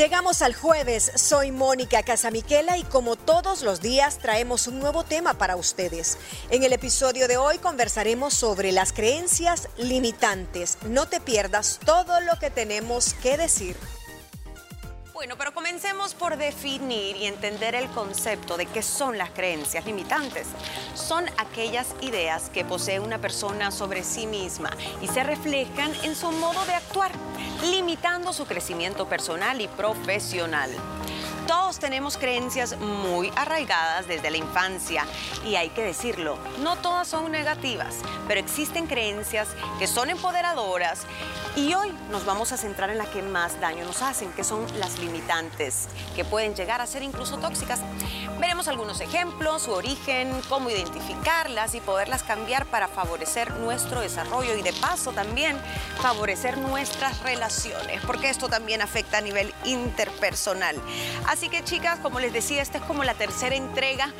Llegamos al jueves, soy Mónica Casamiquela y como todos los días traemos un nuevo tema para ustedes. En el episodio de hoy conversaremos sobre las creencias limitantes. No te pierdas todo lo que tenemos que decir. Bueno, pero comencemos por definir y entender el concepto de qué son las creencias limitantes. Son aquellas ideas que posee una persona sobre sí misma y se reflejan en su modo de actuar, limitando su crecimiento personal y profesional. Todos tenemos creencias muy arraigadas desde la infancia y hay que decirlo, no todas son negativas, pero existen creencias que son empoderadoras y hoy nos vamos a centrar en las que más daño nos hacen, que son las limitantes, que pueden llegar a ser incluso tóxicas. Veremos algunos ejemplos, su origen, cómo identificarlas y poderlas cambiar para favorecer nuestro desarrollo y de paso también favorecer nuestras relaciones, porque esto también afecta a nivel interpersonal. Así que chicas, como les decía, esta es como la tercera entrega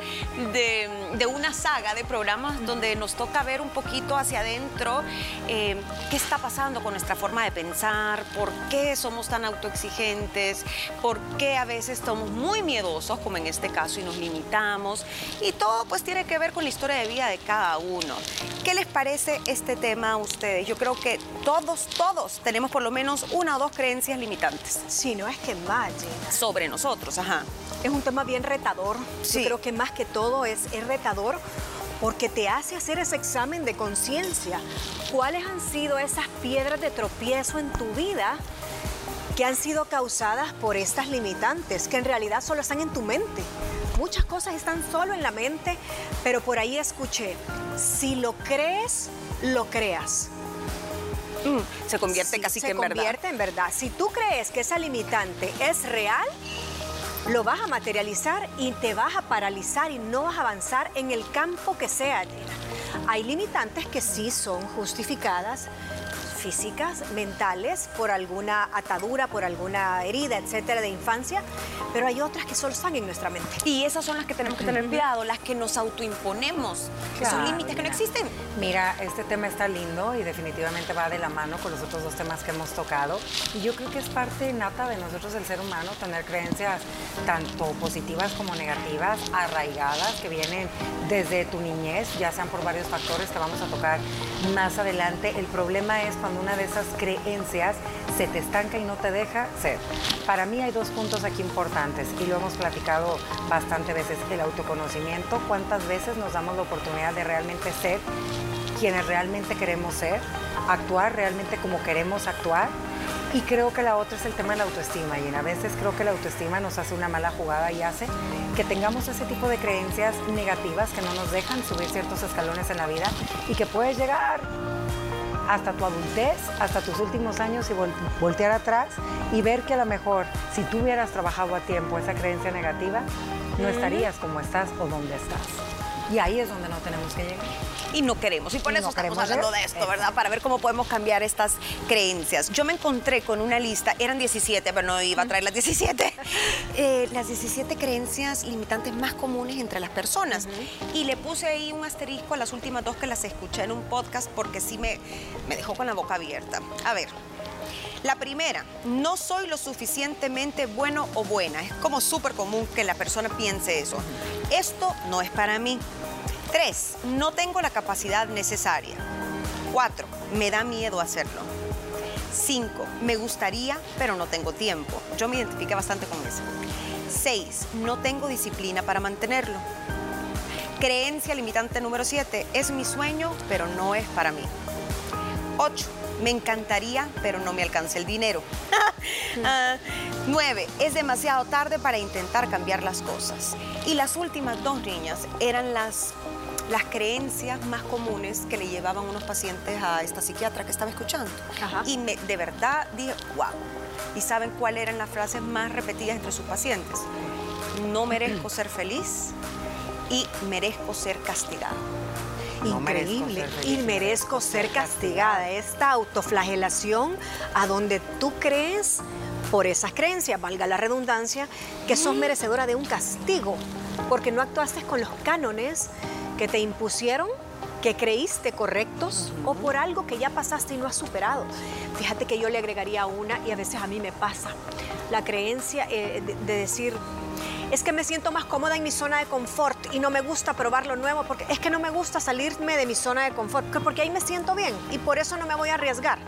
de, una saga de programas donde nos toca ver un poquito hacia adentro eh, qué está pasando con nuestra forma de pensar, por qué somos tan autoexigentes, por qué a veces estamos muy miedosos, como en este caso, y nos limitamos. Y todo pues tiene que ver con la historia de vida de cada uno. ¿Qué les parece este tema a ustedes? Yo creo que todos, todos tenemos por lo menos una o dos creencias limitantes. Sí, no es que más, Sobre nosotros, ajá. Es un tema bien retador. Yo creo que más que todo es, es retador porque te hace hacer ese examen de conciencia. ¿Cuáles han sido esas piedras de tropiezo en tu vida que han sido causadas por estas limitantes, que en realidad solo están en tu mente? Muchas cosas están solo en la mente, pero por ahí escuché, si lo crees, lo creas. Mm, se convierte casi que en verdad. Se convierte en verdad. Si tú crees que esa limitante es real, lo vas a materializar y te vas a paralizar y no vas a avanzar en el campo que sea. Hay limitantes que sí son justificadas, físicas, mentales, por alguna atadura, por alguna herida, etcétera, de infancia, pero hay otras que solo están en nuestra mente. Y esas son las que tenemos que tener cuidado, las que nos autoimponemos, que son límites que no existen. Mira, este tema está lindo y definitivamente va de la mano con los otros dos temas que hemos tocado. Y yo creo que es parte nata de nosotros, el ser humano, tener creencias tanto positivas como negativas, arraigadas, que vienen desde tu niñez, ya sean por varios factores que vamos a tocar más adelante. El problema es cuando una de esas creencias se te estanca y no te deja ser. Para mí hay dos puntos aquí importantes y lo hemos platicado bastante veces, el autoconocimiento, cuántas veces nos damos la oportunidad de realmente ser quienes realmente queremos ser, actuar realmente como queremos actuar. Y creo que la otra es el tema de la autoestima. Y a veces creo que la autoestima nos hace una mala jugada y hace que tengamos ese tipo de creencias negativas que no nos dejan subir ciertos escalones en la vida y que puedes llegar hasta tu adultez, hasta tus últimos años y voltear atrás y ver que a lo mejor si tú hubieras trabajado a tiempo esa creencia negativa, no estarías como estás o donde estás. Y ahí es donde no tenemos que llegar. Y no queremos. Y por eso estamos hablando de esto, ¿verdad? Para ver cómo podemos cambiar estas creencias. Yo me encontré con una lista, eran 17, pero no iba a traer las 17. Eh, las 17 creencias limitantes más comunes entre las personas. Y le puse ahí un asterisco a las últimas dos que las escuché en un podcast porque sí me, me dejó con la boca abierta. A ver. La primera, no soy lo suficientemente bueno o buena. Es como súper común que la persona piense eso. Esto no es para mí. Tres, no tengo la capacidad necesaria. Cuatro, me da miedo hacerlo. Cinco, me gustaría, pero no tengo tiempo. Yo me identifiqué bastante con eso. Seis, no tengo disciplina para mantenerlo. Creencia limitante número siete, es mi sueño, pero no es para mí. Ocho, me encantaría, pero no me alcanza el dinero. Ah, nueve, es demasiado tarde para intentar cambiar las cosas. Y las últimas dos niñas eran las las creencias más comunes que le llevaban unos pacientes a esta psiquiatra que estaba escuchando. Y me, de verdad dije, wow. ¿Y saben cuáles eran las frases más repetidas entre sus pacientes? No merezco ser feliz y merezco ser castigado. Increíble. y merezco ser castigada. Esta autoflagelación a donde tú crees por esas creencias, valga la redundancia, que sos merecedora de un castigo, porque no actuaste con los cánones que te impusieron que creíste correctos o por algo que ya pasaste y no has superado. Fíjate que yo le agregaría una y a veces a mí me pasa la creencia eh, de decir, es que me siento más cómoda en mi zona de confort y no me gusta probar lo nuevo porque es que no me gusta salirme de mi zona de confort porque ahí me siento bien y por eso no me voy a arriesgar.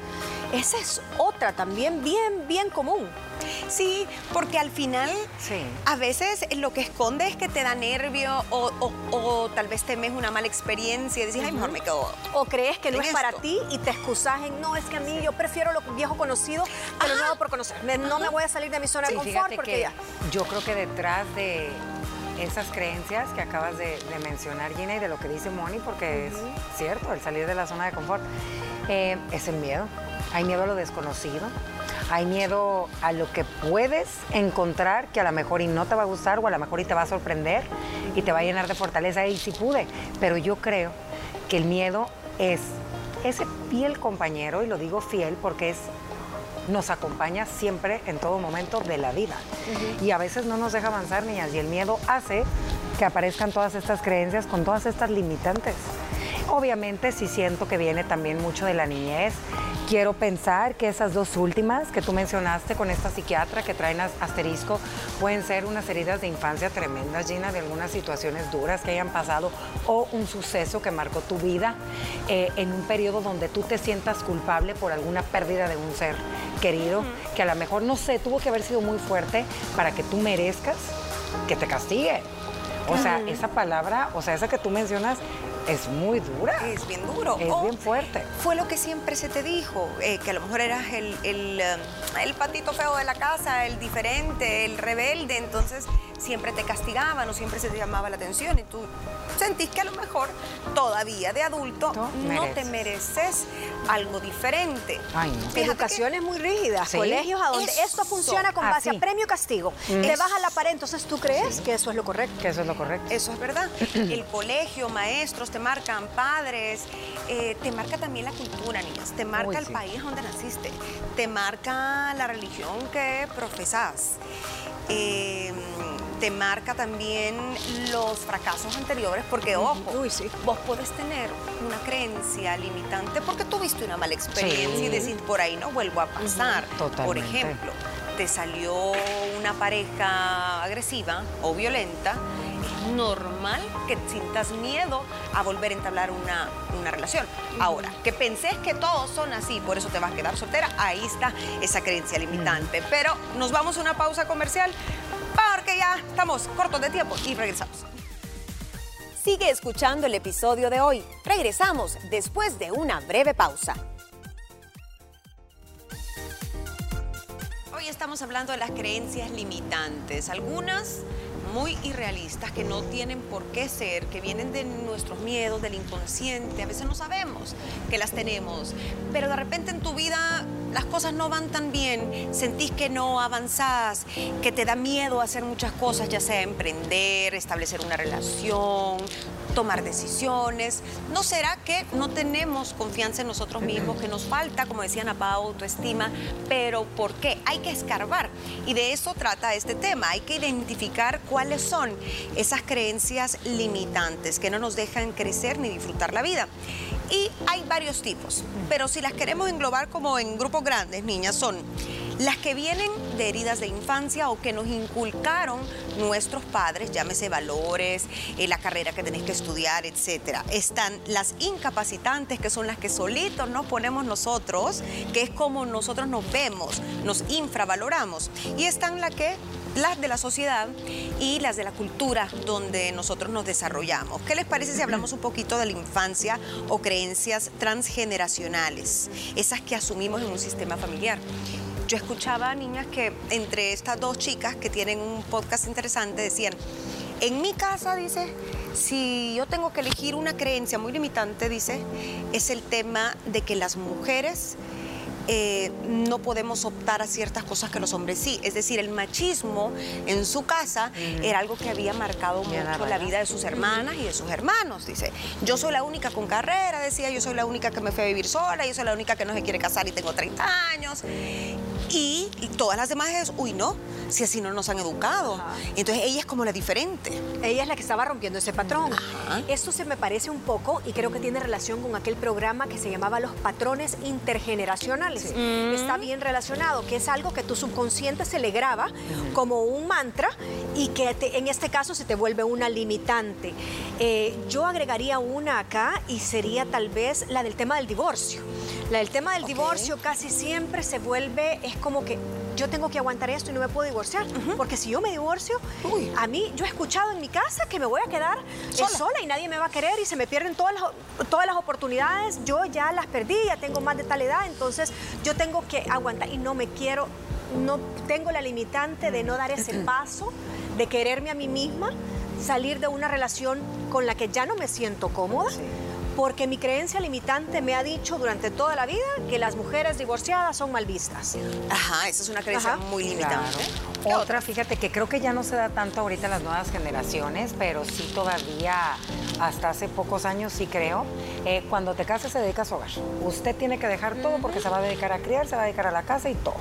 Esa es otra también bien, bien común. Sí, porque al final a veces lo que esconde es que te da nervio o, tal vez temes una mala experiencia y dices, ay, mejor me quedo. O crees que no es para ti y te excusas en, no, es que a mí yo prefiero lo viejo conocido que lo nuevo por conocer. No me voy a salir de mi zona de confort porque ya. Yo creo que detrás de esas creencias que acabas de, mencionar, Gina, y de lo que dice Moni, porque es cierto, el salir de la zona de confort, eh, es el miedo. Hay miedo a lo desconocido, hay miedo a lo que puedes encontrar que a lo mejor y no te va a gustar o a lo mejor y te va a sorprender y te va a llenar de fortaleza y sí pude. Pero yo creo que el miedo es ese fiel compañero, y lo digo fiel porque es nos acompaña siempre en todo momento de la vida. Y a veces no nos deja avanzar, niñas, y el miedo hace que aparezcan todas estas creencias con todas estas limitantes. Obviamente sí siento que viene también mucho de la niñez. Quiero pensar que esas dos últimas que tú mencionaste con esta psiquiatra que traen asterisco pueden ser unas heridas de infancia tremendas, Gina, de algunas situaciones duras que hayan pasado o un suceso que marcó tu vida eh, en un periodo donde tú te sientas culpable por alguna pérdida de un ser querido, que a lo mejor, no sé, tuvo que haber sido muy fuerte para que tú merezcas que te castigue. O sea, esa palabra, o sea, esa que tú mencionas, es muy dura. Es bien duro. Es bien fuerte. Fue lo que siempre se te dijo, eh, que a lo mejor eras el, el, eh, el, patito feo de la casa, el diferente, el rebelde, entonces siempre te castigaban o siempre se te llamaba la atención y tú sentís que a lo mejor todavía de adulto no, te mereces algo diferente. Ay, Educaciones muy rígidas, colegios a donde esto funciona con base a premio castigo. Mm. Te vas a la pared, entonces tú crees que eso es lo correcto. Que eso es lo correcto. Eso es verdad. El colegio, maestros te marcan, padres, eh, te marca también la cultura, niñas, te marca el país donde naciste, te marca la religión que profesas. Eh, te marca también los fracasos anteriores, porque ojo, vos podés tener una creencia limitante porque tuviste una mala experiencia y decir, por ahí no vuelvo a pasar. Por ejemplo, te salió una pareja agresiva o violenta, es normal que sientas miedo a volver a entablar una, una relación. Ahora, que pensés que todos son así, por eso te vas a quedar soltera, ahí está esa creencia limitante. Pero nos vamos a una pausa comercial porque ya estamos cortos de tiempo y regresamos. Sigue escuchando el episodio de hoy. Regresamos después de una breve pausa. Hoy estamos hablando de las creencias limitantes. Algunas muy irrealistas que no tienen por qué ser, que vienen de nuestros miedos, del inconsciente. A veces no sabemos que las tenemos, pero de repente en tu vida las cosas no van tan bien, sentís que no avanzás, que te da miedo hacer muchas cosas, ya sea emprender, establecer una relación, tomar decisiones. ¿No será que no tenemos confianza en nosotros mismos, que nos falta, como decía Pau, autoestima? Pero ¿por qué? Hay que escarbar. Y de eso trata este tema. Hay que identificar cuáles son esas creencias limitantes que no nos dejan crecer ni disfrutar la vida. Y hay varios tipos, pero si las queremos englobar como en grupos grandes, niñas, son las que vienen de heridas de infancia o que nos inculcaron nuestros padres, llámese valores, eh, la carrera que tenés que estudiar, etcétera. Están las incapacitantes, que son las que solitos nos ponemos nosotros, que es como nosotros nos vemos, nos infravaloramos. Y están las que las de la sociedad y las de la cultura donde nosotros nos desarrollamos. ¿Qué les parece si hablamos un poquito de la infancia o creencias transgeneracionales, esas que asumimos en un sistema familiar? Yo escuchaba a niñas que entre estas dos chicas que tienen un podcast interesante decían, en mi casa, dice, si yo tengo que elegir una creencia muy limitante, dice, es el tema de que las mujeres eh, no podemos optar a ciertas cosas que los hombres sí. Es decir, el machismo en su casa era algo que había marcado mucho la vida de sus hermanas y de sus hermanos. Dice, yo soy la única con carrera, decía, yo soy la única que me fue a vivir sola, yo soy la única que no se quiere casar y tengo 30 años. Y todas las demás es, uy, no, si así no nos han educado. Entonces ella es como la diferente. Ella es la que estaba rompiendo ese patrón. Esto se me parece un poco y creo que tiene relación con aquel programa que se llamaba Los Patrones Intergeneracionales. Mm. Está bien relacionado, que es algo que tu subconsciente se le graba como un mantra y que en este caso se te vuelve una limitante. Eh, yo agregaría una acá y sería tal vez la del tema del divorcio. La del tema del divorcio casi siempre se vuelve, es como que yo tengo que aguantar esto y no me puedo divorciar. Porque si yo me divorcio, a mí, yo he escuchado en mi casa que me voy a quedar eh, sola. y nadie me va a querer y se me pierden todas las, todas las oportunidades. Yo ya las perdí, ya tengo más de tal edad, entonces yo tengo que aguantar y no me quiero, no tengo la limitante de no dar ese paso, de quererme a mí misma, salir de una relación con la que ya no me siento cómoda porque mi creencia limitante me ha dicho durante toda la vida que las mujeres divorciadas son mal vistas. Ajá, esa es una creencia muy limitante. Otra, fíjate que creo que ya no se da tanto ahorita en las nuevas generaciones, pero sí todavía hasta hace pocos años sí creo. Eh, cuando te casas se dedica a su hogar. Usted tiene que dejar todo porque se va a dedicar a criar, se va a dedicar a la casa y todo.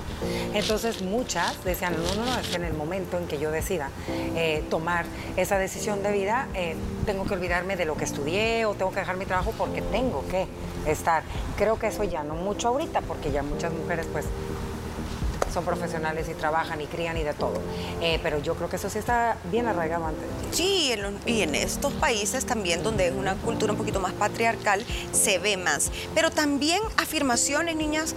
Entonces muchas decían, no, no, no, es que en el momento en que yo decida eh, tomar esa decisión de vida, eh, tengo que olvidarme de lo que estudié o tengo que dejar mi trabajo porque tengo que estar. Creo que eso ya no mucho ahorita porque ya muchas mujeres pues son profesionales y trabajan y crían y de todo. Eh, pero yo creo que eso sí está bien arraigado antes. Sí, y en estos países también donde es una cultura un poquito más patriarcal se ve más. Pero también afirmaciones, niñas,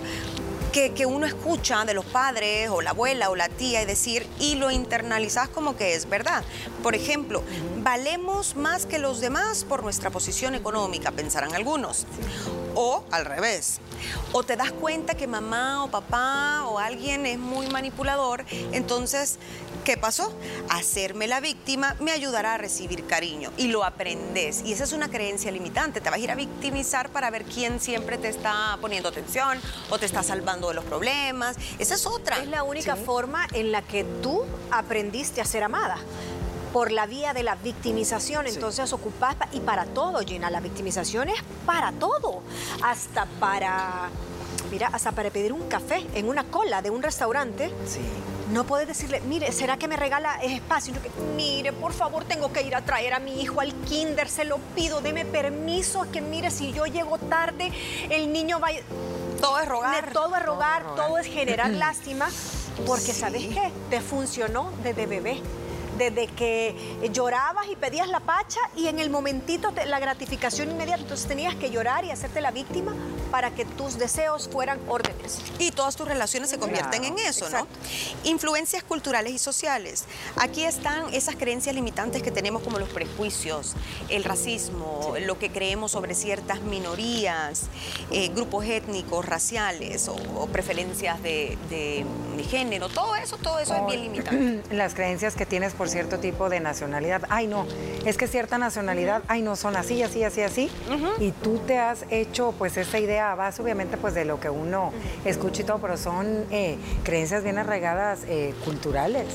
que, uno escucha de los padres o la abuela o la tía y decir, y lo internalizas como que es verdad. Por ejemplo, valemos más que los demás por nuestra posición económica, pensarán algunos. O al revés. O te das cuenta que mamá o papá o alguien es muy manipulador, entonces ¿Qué pasó? Hacerme la víctima me ayudará a recibir cariño y lo aprendes. Y esa es una creencia limitante. Te vas a ir a victimizar para ver quién siempre te está poniendo atención o te está salvando de los problemas. Esa es otra. Es la única forma en la que tú aprendiste a ser amada por la vía de la victimización. Entonces ocupas y para todo, Gina, la victimización es para todo, hasta para, mira, hasta para pedir un café en una cola de un restaurante. Sí. No puedes decirle, mire, ¿será que me regala espacio? que, mire, por favor, tengo que ir a traer a mi hijo al kinder, se lo pido, deme permiso, que mire, si yo llego tarde, el niño va... Todo es rogar. todo es rogar, todo, es generar lástima, porque ¿sabes qué? Te funcionó desde bebé desde que llorabas y pedías la pacha y en el momentito la gratificación inmediata, entonces tenías que llorar y hacerte la víctima para que tus deseos fueran órdenes. Y todas tus relaciones se convierten en eso, ¿no? Influencias culturales y sociales. Aquí están esas creencias limitantes que tenemos como los prejuicios, el racismo, lo que creemos sobre ciertas minorías, eh, grupos étnicos, raciales o, preferencias de, género, todo eso, todo eso es bien limitante. Las creencias que tienes por cierto tipo de nacionalidad. Ay, no, es que cierta nacionalidad, ay, no, son así, así, así, así. Y tú te has hecho pues esa idea a base obviamente pues de lo que uno escucha y todo, pero son eh, creencias bien arraigadas eh, culturales.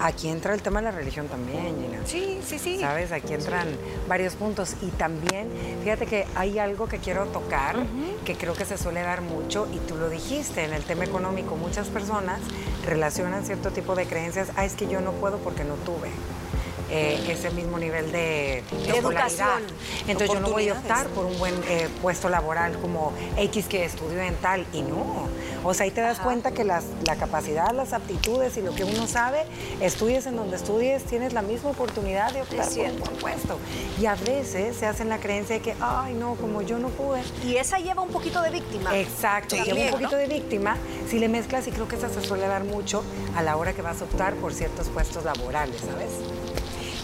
Aquí entra el tema de la religión también, Gina. Sí, sí, sí. ¿Sabes? Aquí entran varios puntos. Y también, fíjate que hay algo que quiero tocar, que creo que se suele dar mucho, y tú lo dijiste, en el tema económico, muchas personas relacionan cierto tipo de creencias, ah, es que yo no puedo porque no tuve. Eh, ese mismo nivel de, educación. Entonces yo no voy a optar por un buen eh, puesto laboral como X que estudió en tal y no. O sea, ahí te das cuenta que las, la capacidad, las aptitudes y lo que uno sabe, estudies en donde estudies, tienes la misma oportunidad de optar por un buen puesto. Y a veces se hacen la creencia de que, ay, no, como yo no pude. Y esa lleva un poquito de víctima. Exacto, lleva un poquito de víctima. Si le mezclas, y creo que esa se suele dar mucho a la hora que vas a optar por ciertos puestos laborales, ¿sabes?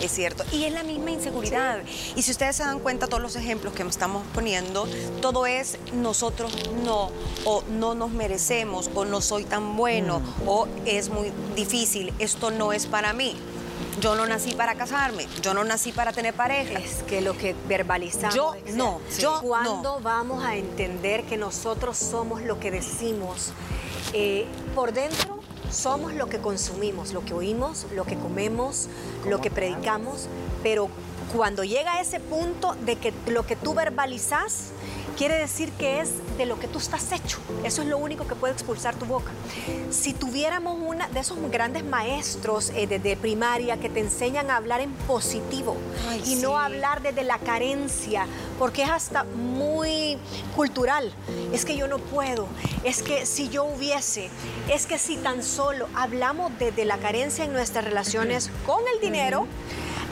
Es cierto. Y es la misma inseguridad. Y si ustedes se dan cuenta, todos los ejemplos que estamos poniendo, todo es nosotros no, o no nos merecemos, o no soy tan bueno, mm. o es muy difícil, esto no es para mí. Yo no nací para casarme, yo no nací para tener pareja. Es que lo que verbalizamos. Yo no, yo ¿Cuándo vamos a entender que nosotros somos lo que decimos? Eh, por dentro somos lo que consumimos, lo que oímos, lo que comemos, lo que predicamos, pero cuando llega a ese punto de que lo que tú verbalizas quiere decir que es de lo que tú estás hecho. Eso es lo único que puede expulsar tu boca. Si tuviéramos una de esos grandes maestros eh, de, primaria que te enseñan a hablar en positivo y no hablar desde la carencia, porque es hasta muy cultural. Es que yo no puedo, es que si yo hubiese, es que si tan solo hablamos desde la carencia en nuestras relaciones con el dinero,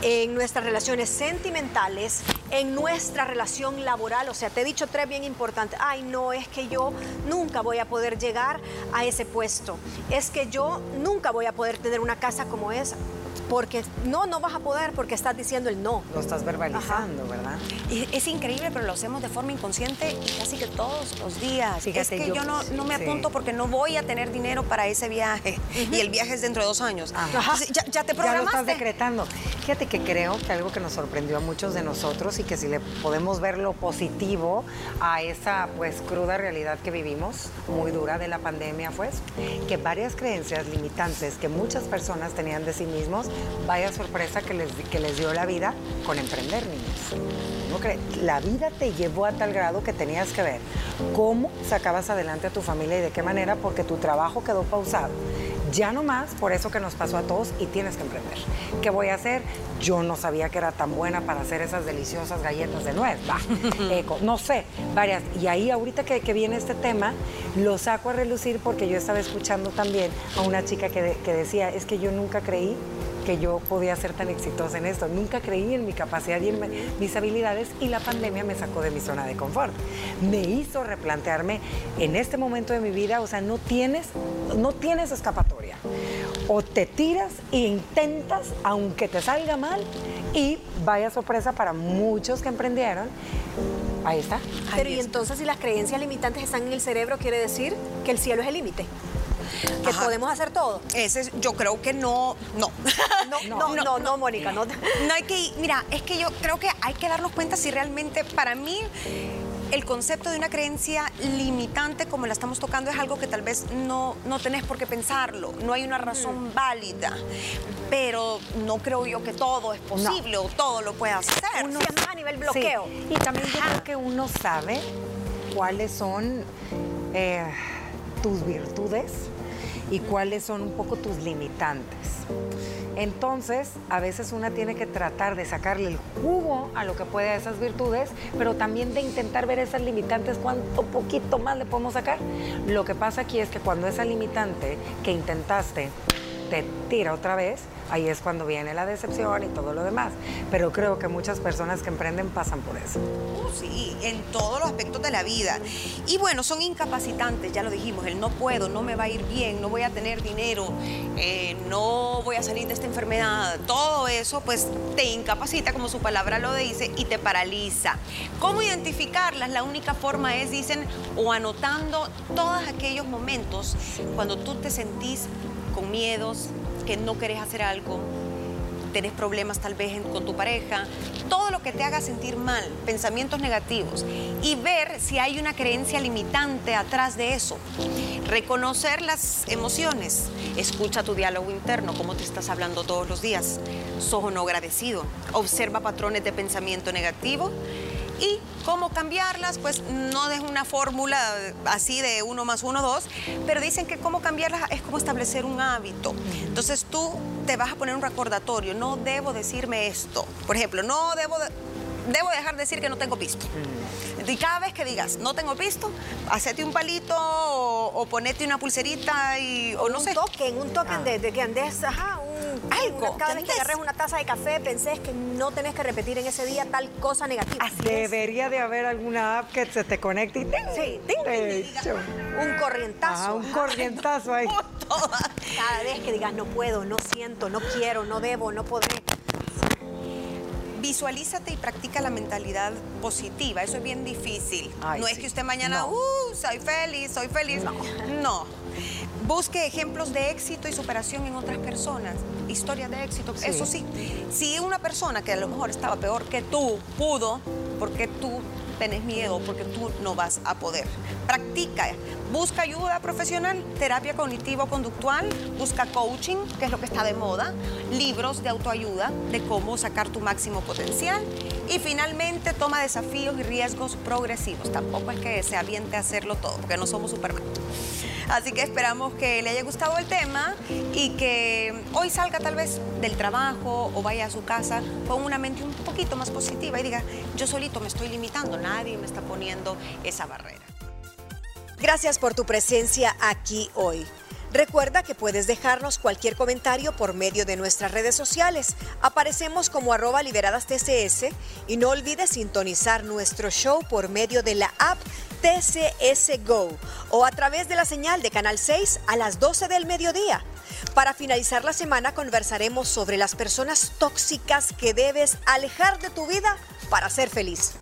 en nuestras relaciones sentimentales, en nuestra relación laboral. O sea, te he dicho tres bien importantes. Ay, no, es que yo nunca voy a poder llegar a ese puesto. Es que yo nunca voy a poder tener una casa como esa porque no, no vas a poder porque estás diciendo el no. Lo estás verbalizando, ¿verdad? Y es increíble, pero lo hacemos de forma inconsciente casi que todos los días. es que yo, no, no, me apunto porque no voy a tener dinero para ese viaje y el viaje es dentro de dos años. Ya, ya, te programaste. Ya lo estás decretando. Fíjate que creo que algo que nos sorprendió a muchos de nosotros y que si le podemos ver lo positivo a esa pues cruda realidad que vivimos, muy dura de la pandemia, pues, que varias creencias limitantes que muchas personas tenían de sí mismos vaya sorpresa que les, que les dio la vida con emprender, niños. ¿No La vida te llevó a tal grado que tenías que ver cómo sacabas adelante a tu familia y de qué manera, porque tu trabajo quedó pausado. Ya no más, por eso que nos pasó a todos y tienes que emprender. ¿Qué voy a hacer? Yo no sabía que era tan buena para hacer esas deliciosas galletas de nuez. no sé, varias. Y ahí ahorita que, viene este tema, lo saco a relucir porque yo estaba escuchando también a una chica que, que decía, es que yo nunca creí que yo podía ser tan exitosa en esto. Nunca creí en mi capacidad y en mis habilidades y la pandemia me sacó de mi zona de confort. Me hizo replantearme en este momento de mi vida, o sea, no tienes, no tienes escapatoria. O te tiras e intentas, aunque te salga mal, y vaya sorpresa para muchos que emprendieron. Ahí está. Pero y entonces si las creencias limitantes están en el cerebro, quiere decir que el cielo es el límite que podemos hacer todo. Ese, yo creo que no, no. No, no, no, Mónica, no. No hay que, mira, es que yo creo que hay que darnos cuenta si realmente para mí el concepto de una creencia limitante como la estamos tocando es algo que tal vez no, no tenés por qué pensarlo, no hay una razón mm. válida, pero no creo yo que todo es posible o todo lo pueda hacer. Uno, a nivel bloqueo. Y también yo creo que uno sabe cuáles son eh, tus virtudes y cuáles son un poco tus limitantes. Entonces, a veces una tiene que tratar de sacarle el jugo a lo que puede a esas virtudes, pero también de intentar ver esas limitantes, cuánto poquito más le podemos sacar. Lo que pasa aquí es que cuando esa limitante que intentaste te tira otra vez, ahí es cuando viene la decepción y todo lo demás. Pero creo que muchas personas que emprenden pasan por eso. Uh, sí, en todos los aspectos de la vida. Y bueno, son incapacitantes, ya lo dijimos, el no puedo, no me va a ir bien, no voy a tener dinero, eh, no voy a salir de esta enfermedad. Todo eso pues te incapacita, como su palabra lo dice, y te paraliza. ¿Cómo identificarlas? La única forma es, dicen, o anotando todos aquellos momentos cuando tú te sentís con miedos, que no querés hacer algo, tenés problemas tal vez con tu pareja, todo lo que te haga sentir mal, pensamientos negativos y ver si hay una creencia limitante atrás de eso. Reconocer las emociones, escucha tu diálogo interno, cómo te estás hablando todos los días, sos no agradecido, observa patrones de pensamiento negativo y cómo cambiarlas, pues no es una fórmula así de uno más uno, dos, pero dicen que cómo cambiarlas es como establecer un hábito. Entonces tú te vas a poner un recordatorio, no debo decirme esto. Por ejemplo, no debo... debo dejar de decir que no tengo pisto. Y cada vez que digas, no tengo pisto, hacete un palito o, ponete una pulserita y, o no un sé. Token, un token ah. de, que andes, ajá, algo. cada vez que agarres una taza de café, pensés que no tenés que repetir en ese día tal cosa negativa. Debería de haber alguna app que se te conecte y Sí, un corrientazo. Ah, un corrientazo ahí. cada vez que digas no puedo, no siento, no quiero, no debo, no podré. Visualízate y practica la mentalidad positiva. Eso es bien difícil. no es que usted mañana, uh, soy feliz, soy feliz. No. no. Busque ejemplos de éxito y superación en otras personas, historias de éxito. Eso sí, si una persona que a lo mejor estaba peor que tú pudo, porque tú tenés miedo, porque tú no vas a poder. Practica, busca ayuda profesional, terapia cognitivo-conductual, busca coaching, que es lo que está de moda, libros de autoayuda de cómo sacar tu máximo potencial Y finalmente toma desafíos y riesgos progresivos. Tampoco es que se aviente a hacerlo todo, porque no somos Superman. Así que esperamos que le haya gustado el tema y que hoy salga tal vez del trabajo o vaya a su casa con una mente un poquito más positiva y diga, yo solito me estoy limitando, nadie me está poniendo esa barrera. Gracias por tu presencia aquí hoy. Recuerda que puedes dejarnos cualquier comentario por medio de nuestras redes sociales. Aparecemos como arroba liberadas TCS y no olvides sintonizar nuestro show por medio de la app TCS Go o a través de la señal de Canal 6 a las 12 del mediodía. Para finalizar la semana conversaremos sobre las personas tóxicas que debes alejar de tu vida para ser feliz.